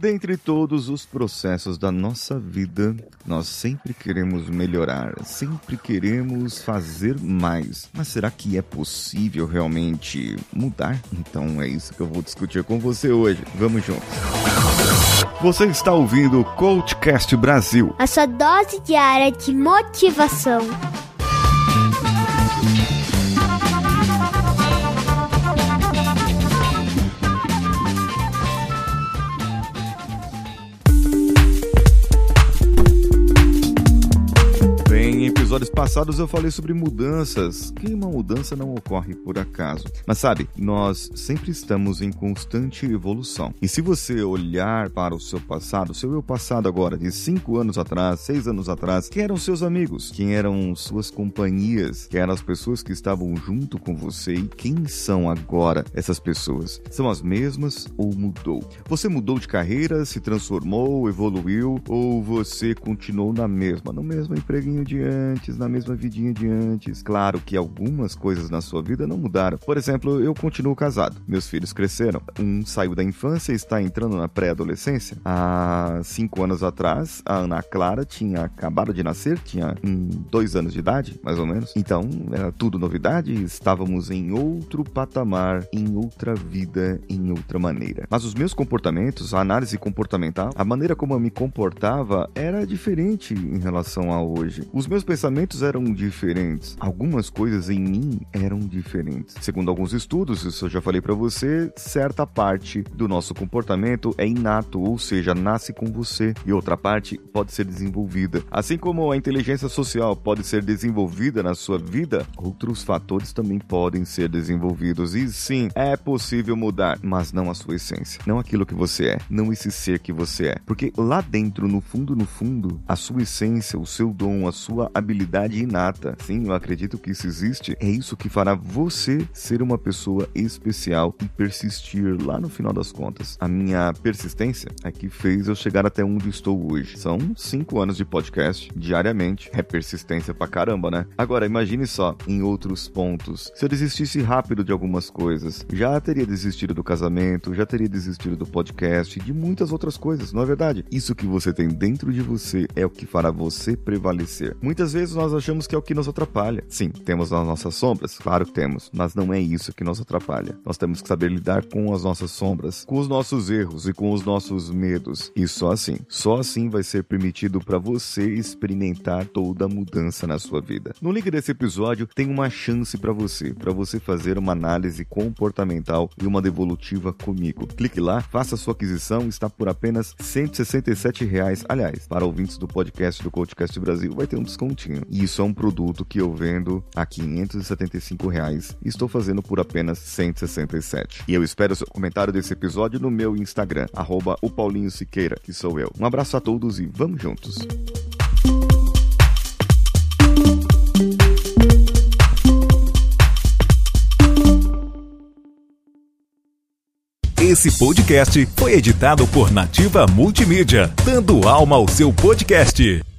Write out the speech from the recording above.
Dentre todos os processos da nossa vida, nós sempre queremos melhorar, sempre queremos fazer mais. Mas será que é possível realmente mudar? Então é isso que eu vou discutir com você hoje. Vamos juntos. Você está ouvindo o Coachcast Brasil a sua dose diária de motivação. Episódios passados eu falei sobre mudanças, que uma mudança não ocorre por acaso. Mas sabe, nós sempre estamos em constante evolução. E se você olhar para o seu passado, seu eu passado agora, de 5 anos atrás, 6 anos atrás, quem eram seus amigos? Quem eram suas companhias? Quem eram as pessoas que estavam junto com você? E quem são agora essas pessoas? São as mesmas ou mudou? Você mudou de carreira, se transformou, evoluiu ou você continuou na mesma, no mesmo empreguinho de antes? Antes, na mesma vidinha de antes. Claro que algumas coisas na sua vida não mudaram. Por exemplo, eu continuo casado. Meus filhos cresceram. Um saiu da infância e está entrando na pré-adolescência. Há cinco anos atrás, a Ana Clara tinha acabado de nascer, tinha um, dois anos de idade, mais ou menos. Então, era tudo novidade. Estávamos em outro patamar, em outra vida, em outra maneira. Mas os meus comportamentos, a análise comportamental, a maneira como eu me comportava era diferente em relação a hoje. Os meus pensamentos pensamentos eram diferentes. Algumas coisas em mim eram diferentes. Segundo alguns estudos, isso eu já falei para você, certa parte do nosso comportamento é inato, ou seja, nasce com você, e outra parte pode ser desenvolvida. Assim como a inteligência social pode ser desenvolvida na sua vida, outros fatores também podem ser desenvolvidos. E sim, é possível mudar, mas não a sua essência, não aquilo que você é, não esse ser que você é. Porque lá dentro, no fundo, no fundo, a sua essência, o seu dom, a sua habilidade habilidade inata. Sim, eu acredito que isso existe. É isso que fará você ser uma pessoa especial e persistir lá no final das contas. A minha persistência é que fez eu chegar até onde estou hoje. São cinco anos de podcast diariamente. É persistência pra caramba, né? Agora, imagine só, em outros pontos. Se eu desistisse rápido de algumas coisas, já teria desistido do casamento, já teria desistido do podcast e de muitas outras coisas, não é verdade? Isso que você tem dentro de você é o que fará você prevalecer. Muitas vezes vezes nós achamos que é o que nos atrapalha. Sim, temos as nossas sombras, claro que temos, mas não é isso que nos atrapalha. Nós temos que saber lidar com as nossas sombras, com os nossos erros e com os nossos medos. E só assim, só assim vai ser permitido para você experimentar toda a mudança na sua vida. No link desse episódio tem uma chance para você, para você fazer uma análise comportamental e uma devolutiva comigo. Clique lá, faça sua aquisição, está por apenas 167 reais. Aliás, para ouvintes do podcast do Coachcast Brasil, vai ter um descontinho. E isso é um produto que eu vendo a 575 reais e estou fazendo por apenas 167. E eu espero seu comentário desse episódio no meu Instagram, arroba o Paulinho Siqueira, que sou eu. Um abraço a todos e vamos juntos! Esse podcast foi editado por Nativa Multimídia, dando alma ao seu podcast.